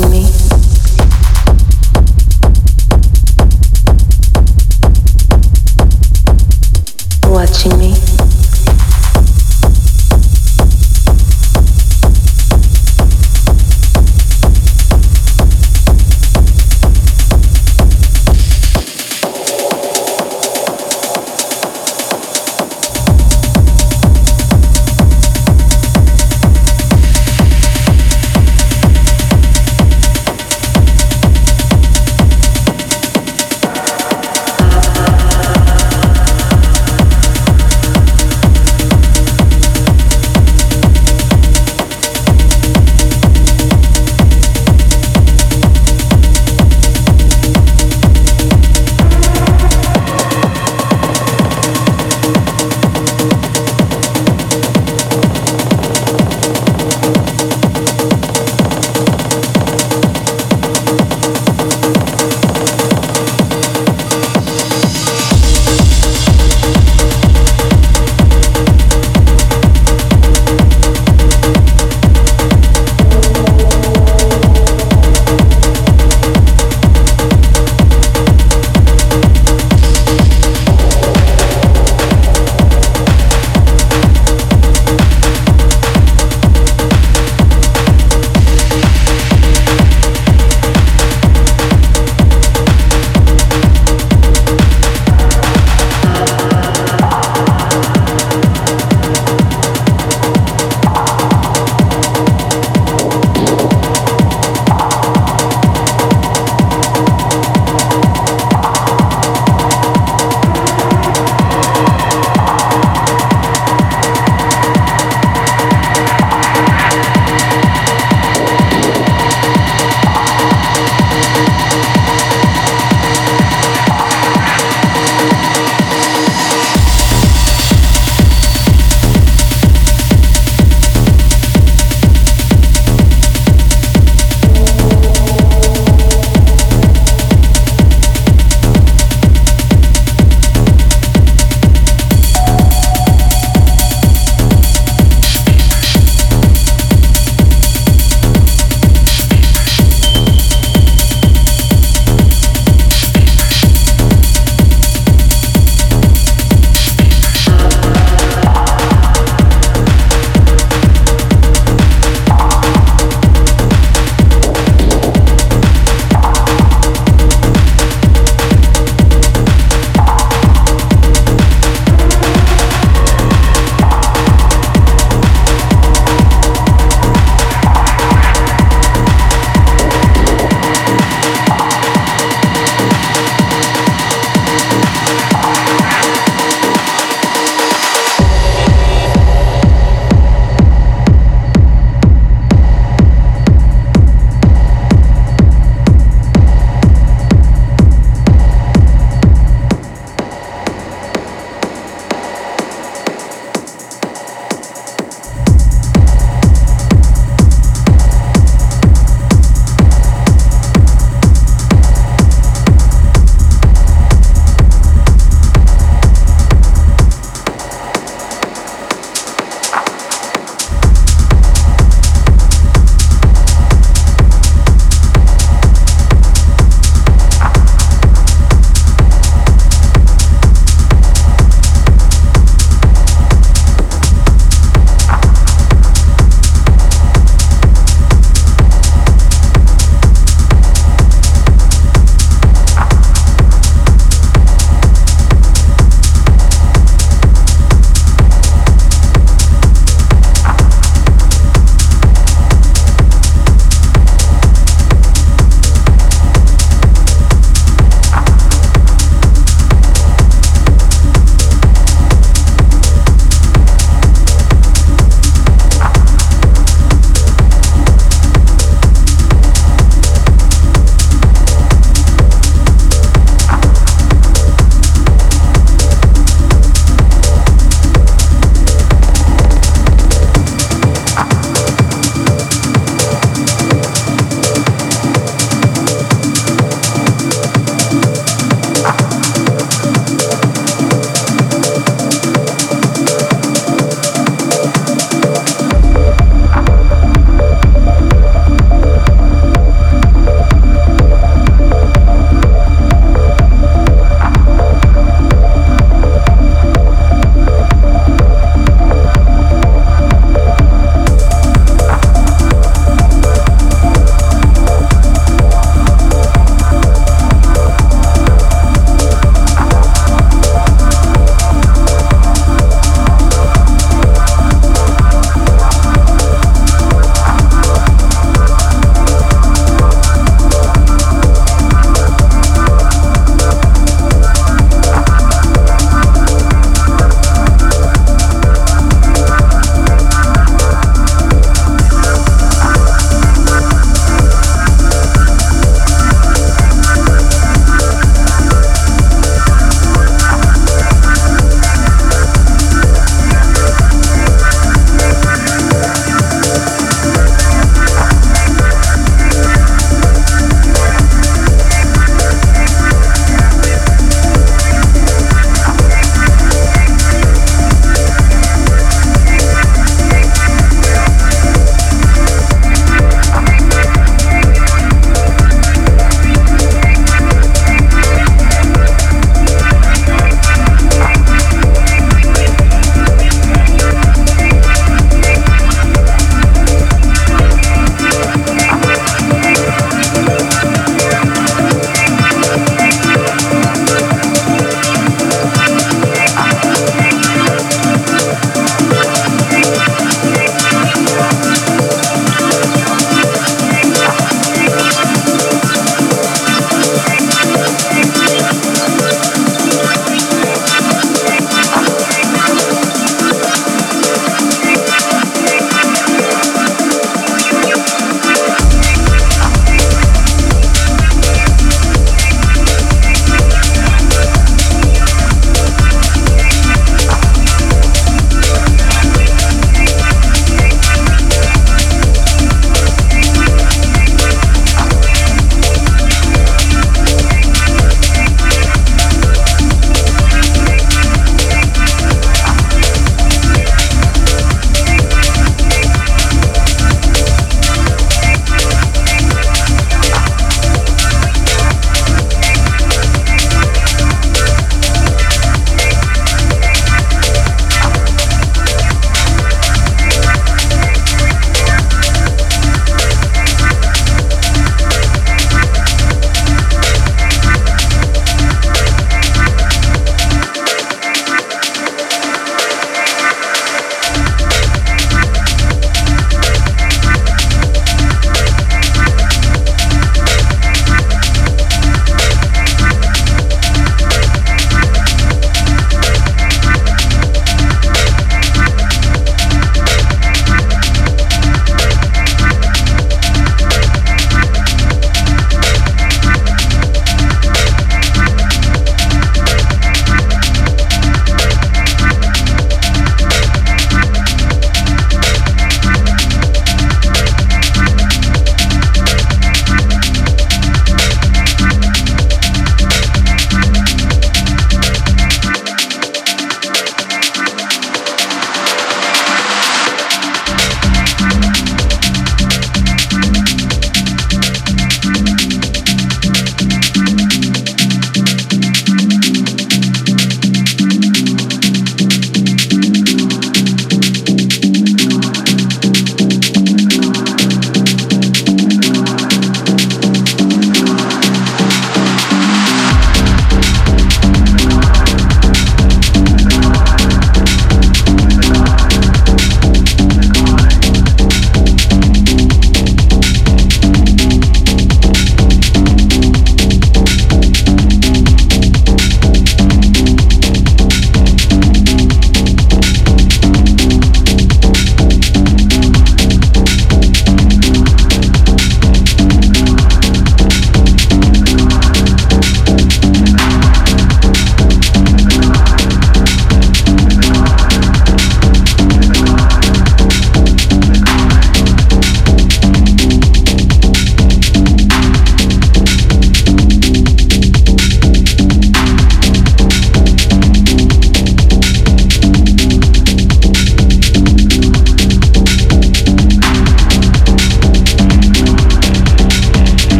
touching me.